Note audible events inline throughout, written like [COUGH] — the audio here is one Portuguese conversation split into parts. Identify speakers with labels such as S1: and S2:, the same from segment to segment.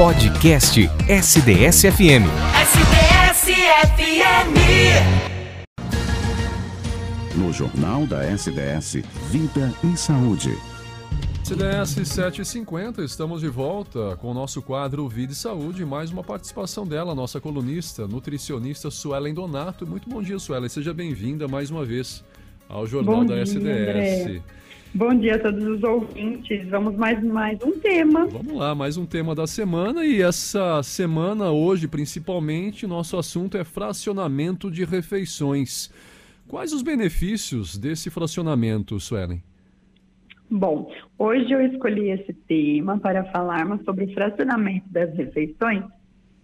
S1: Podcast SDS-FM.
S2: SDS-FM.
S3: No Jornal da SDS, Vida e Saúde.
S4: CDS 750, estamos de volta com o nosso quadro Vida e Saúde. Mais uma participação dela, nossa colunista, nutricionista Suelen Donato. Muito bom dia, Suelen. Seja bem-vinda mais uma vez ao Jornal
S5: bom
S4: da
S5: dia,
S4: SDS.
S5: André. Bom dia a todos os ouvintes. Vamos mais mais um tema.
S4: Vamos lá, mais um tema da semana e essa semana hoje, principalmente, nosso assunto é fracionamento de refeições. Quais os benefícios desse fracionamento, Suelen?
S5: Bom, hoje eu escolhi esse tema para falarmos sobre o fracionamento das refeições,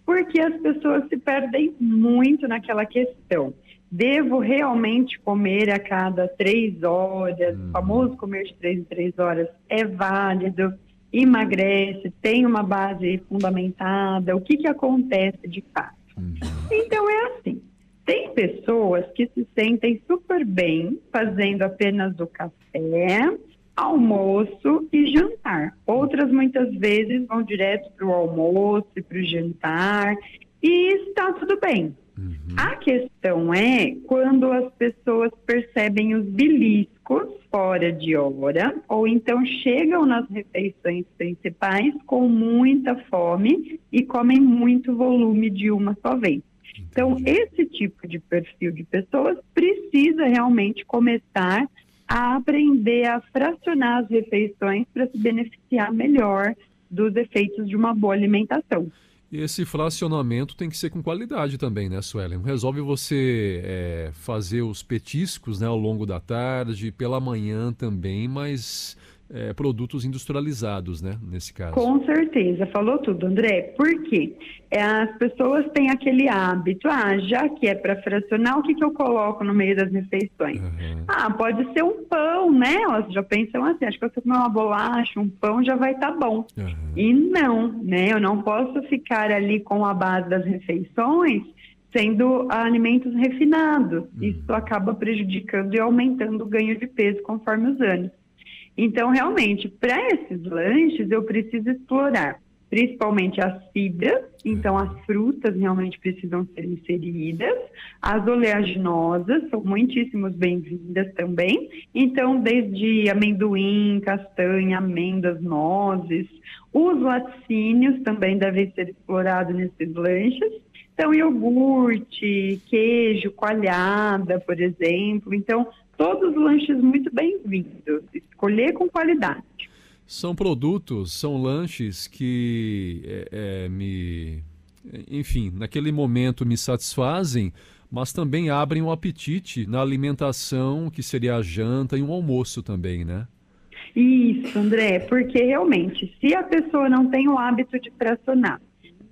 S5: porque as pessoas se perdem muito naquela questão. Devo realmente comer a cada três horas, o famoso comer de três em três horas é válido, emagrece, tem uma base fundamentada, o que, que acontece de fato? Uhum. Então é assim, tem pessoas que se sentem super bem fazendo apenas o café, almoço e jantar. Outras muitas vezes vão direto para o almoço e para o jantar e está tudo bem. Uhum. A questão é quando as pessoas percebem os beliscos fora de hora, ou então chegam nas refeições principais com muita fome e comem muito volume de uma só vez. Então, esse tipo de perfil de pessoas precisa realmente começar a aprender a fracionar as refeições para se beneficiar melhor dos efeitos de uma boa alimentação.
S4: E esse fracionamento tem que ser com qualidade também, né, Suelen? Resolve você é, fazer os petiscos né, ao longo da tarde, pela manhã também, mas é, produtos industrializados, né, nesse caso.
S5: Com certeza, falou tudo, André. Por quê? É, as pessoas têm aquele hábito, ah, já que é para fracionar, o que, que eu coloco no meio das refeições? Uhum. Ah, pode ser um pão, né? Elas já pensam assim, acho que eu comer uma bolacha, um pão, já vai estar tá bom. Uhum. E não, né? Eu não posso ficar ali com a base das refeições sendo alimentos refinados. Uhum. Isso acaba prejudicando e aumentando o ganho de peso conforme os anos. Então, realmente, para esses lanches, eu preciso explorar principalmente as fibras, então as frutas realmente precisam ser inseridas, as oleaginosas são muitíssimos bem-vindas também, então desde amendoim, castanha, amêndoas, nozes, os laticínios também devem ser explorados nesses lanches, então iogurte, queijo, coalhada, por exemplo, então todos os lanches muito bem-vindos, escolher com qualidade.
S4: São produtos, são lanches que é, é, me, enfim, naquele momento me satisfazem, mas também abrem o um apetite na alimentação, que seria a janta e um almoço também, né?
S5: Isso, André, porque realmente, se a pessoa não tem o hábito de fracionar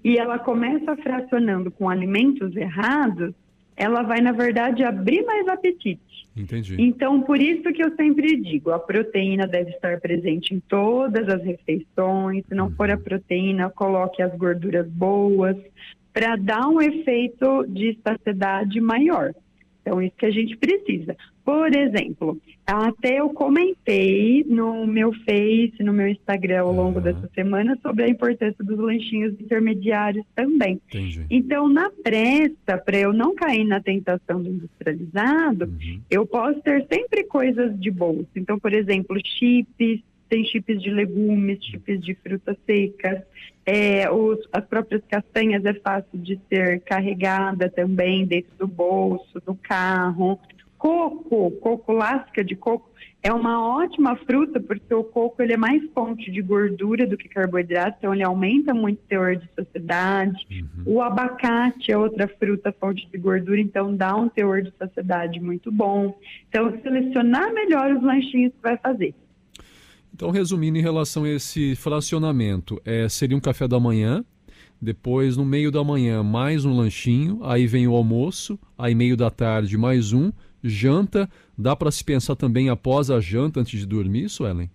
S5: e ela começa fracionando com alimentos errados, ela vai, na verdade, abrir mais apetite.
S4: Entendi.
S5: Então, por isso que eu sempre digo, a proteína deve estar presente em todas as refeições. Se não for a uhum. proteína, coloque as gorduras boas para dar um efeito de saciedade maior. Então, isso que a gente precisa. Por exemplo, até eu comentei no meu Face, no meu Instagram ao longo uhum. dessa semana sobre a importância dos lanchinhos intermediários também.
S4: Entendi.
S5: Então, na pressa, para eu não cair na tentação do industrializado, uhum. eu posso ter sempre coisas de bolsa. Então, por exemplo, chips, tem chips de legumes, chips de frutas secas, é, os, as próprias castanhas é fácil de ser carregada também dentro do bolso, do carro. Coco, coco lasca de coco, é uma ótima fruta porque o coco ele é mais fonte de gordura do que carboidrato, então ele aumenta muito o teor de saciedade. Uhum. O abacate é outra fruta fonte de gordura, então dá um teor de saciedade muito bom. Então, selecionar melhor os lanchinhos que vai fazer.
S4: Então, resumindo em relação a esse fracionamento, é, seria um café da manhã, depois no meio da manhã mais um lanchinho, aí vem o almoço, aí meio da tarde mais um, janta, dá para se pensar também após a janta, antes de dormir, Suelen?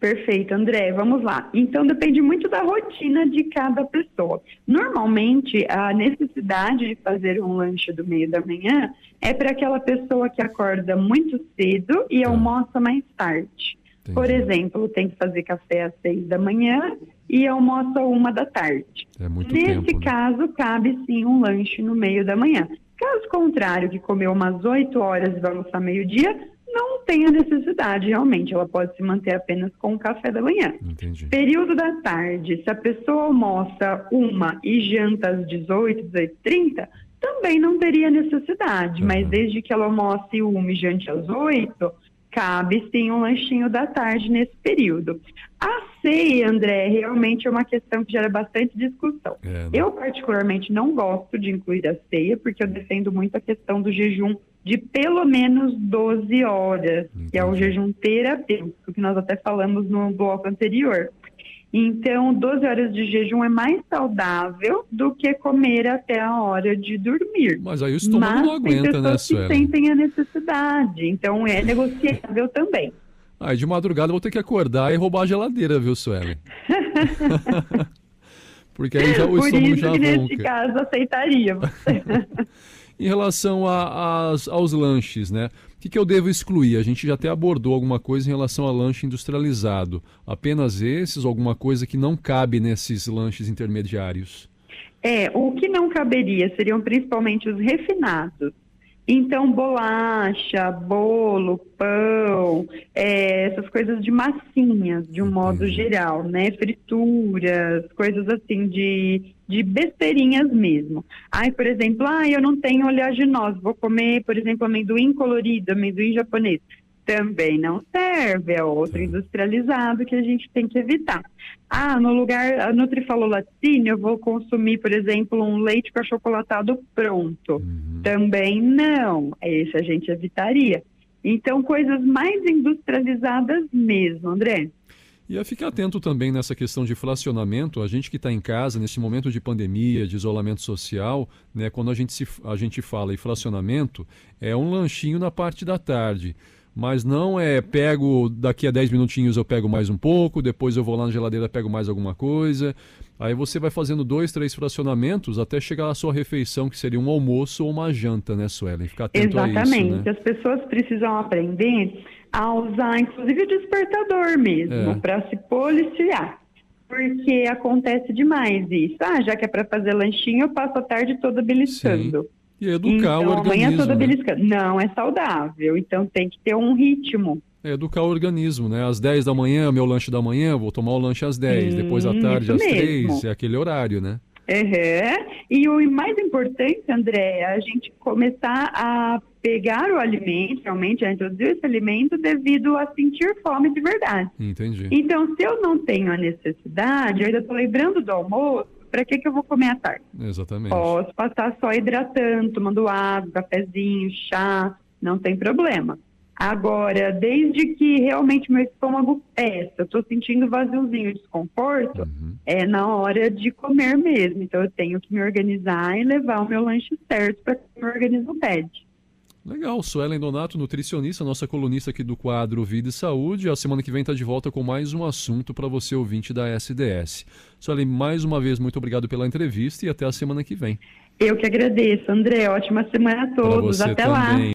S5: Perfeito, André. Vamos lá. Então depende muito da rotina de cada pessoa. Normalmente, a necessidade de fazer um lanche do meio da manhã é para aquela pessoa que acorda muito cedo e tá. almoça mais tarde. Entendi. Por exemplo, tem que fazer café às seis da manhã e almoça uma da tarde.
S4: É muito
S5: Nesse
S4: tempo, né?
S5: caso, cabe sim um lanche no meio da manhã. Caso contrário, que comeu umas oito horas e vai almoçar meio-dia, não tem a necessidade, realmente. Ela pode se manter apenas com o café da manhã.
S4: Entendi.
S5: Período da tarde, se a pessoa almoça uma e janta às 18, 18 30 também não teria necessidade,
S4: Uhum.
S5: mas desde que ela almoce uma e jante às 8, cabe sim um lanchinho da tarde nesse período. A ceia, André, realmente é uma questão que gera bastante discussão.
S4: É, né?
S5: Eu, particularmente, não gosto de incluir a ceia, porque eu defendo muito a questão do jejum de pelo menos 12 horas, que é o
S4: Entendi.
S5: jejum terapêutico, que nós até falamos no bloco anterior. Então, 12 horas de jejum é mais saudável do que comer até a hora de dormir.
S4: Mas aí o estômago
S5: Mas
S4: não aguenta, né,
S5: que
S4: Suelen?
S5: sentem a necessidade, então é negociável também.
S4: E de madrugada eu vou ter que acordar e roubar a geladeira, viu, Suelen? [LAUGHS] Porque aí já, o
S5: Por
S4: estômago
S5: isso
S4: já
S5: que nesse
S4: ronca.
S5: caso aceitaria. [LAUGHS]
S4: Em relação a- às- aos lanches, né? Que, que eu devo excluir? A gente já até abordou alguma coisa em relação a lanche industrializado. Apenas esses alguma coisa que não cabe nesses lanches intermediários?
S5: É, o que não caberia seriam principalmente os refinados. Então, bolacha, bolo, pão, é, essas coisas de massinhas, de um modo geral, né? Frituras, coisas assim de, de besteirinhas mesmo. Ai, por exemplo, ah, eu não tenho oleaginosa, vou comer, por exemplo, amendoim colorido, amendoim japonês. Também não serve, é outro
S4: Tá.
S5: industrializado que a gente tem que evitar. Ah, no lugar, a Nutri falou laticínio, eu vou consumir, por exemplo, um leite com achocolatado pronto.
S4: Uhum.
S5: Também não, esse a gente evitaria. Então, coisas mais industrializadas mesmo, André.
S4: E a ficar atento também nessa questão de fracionamento, a gente que está em casa, nesse momento de pandemia, de isolamento social, né, quando a gente, se, a gente fala em fracionamento, é um lanchinho na parte da tarde. Mas não é pego daqui a 10 minutinhos eu pego mais um pouco, depois eu vou lá na geladeira pego mais alguma coisa. Aí você vai fazendo dois, três fracionamentos até chegar à sua refeição, que seria um almoço ou uma janta, né, Suelen? Ficar atento a
S5: Exatamente.
S4: isso, né?
S5: As pessoas precisam aprender a usar, inclusive, o despertador mesmo,
S4: É.
S5: para se policiar. Porque acontece demais isso. Ah, já que é para fazer lanchinho, eu passo a tarde toda beliscando.
S4: E educar
S5: então,
S4: o
S5: manhã
S4: organismo.
S5: toda
S4: né?
S5: beliscando. Não é saudável. Então, tem que ter um ritmo.
S4: É educar o organismo, né? Às 10 da manhã, meu lanche da manhã, vou tomar o lanche às 10,
S5: Sim,
S4: depois à tarde às
S5: mesmo.
S4: 3, é aquele horário, né?
S5: Uhum. E o mais importante, André, é a gente começar a pegar o alimento, realmente, a introduzir esse alimento devido a sentir fome de verdade.
S4: Entendi.
S5: Então, se eu não tenho a necessidade, eu ainda estou lembrando do almoço, para que, que eu vou comer à tarde?
S4: Exatamente.
S5: Posso passar só hidratando, tomando água, cafezinho, chá, não tem problema. Agora, desde que realmente meu estômago peça, eu estou sentindo vaziozinho, desconforto,
S4: Uhum.
S5: é na hora de comer mesmo. Então, eu tenho que me organizar e levar o meu lanche certo para que o meu organismo pede.
S4: Legal, Suelen Donato, nutricionista, nossa colunista aqui do quadro Vida e Saúde. A semana que vem está de volta com mais um assunto para você ouvinte da SDS. Suelen, mais uma vez, muito obrigado pela entrevista e até a semana que vem.
S5: Eu que agradeço, André. Ótima semana a todos. Até lá.
S4: também.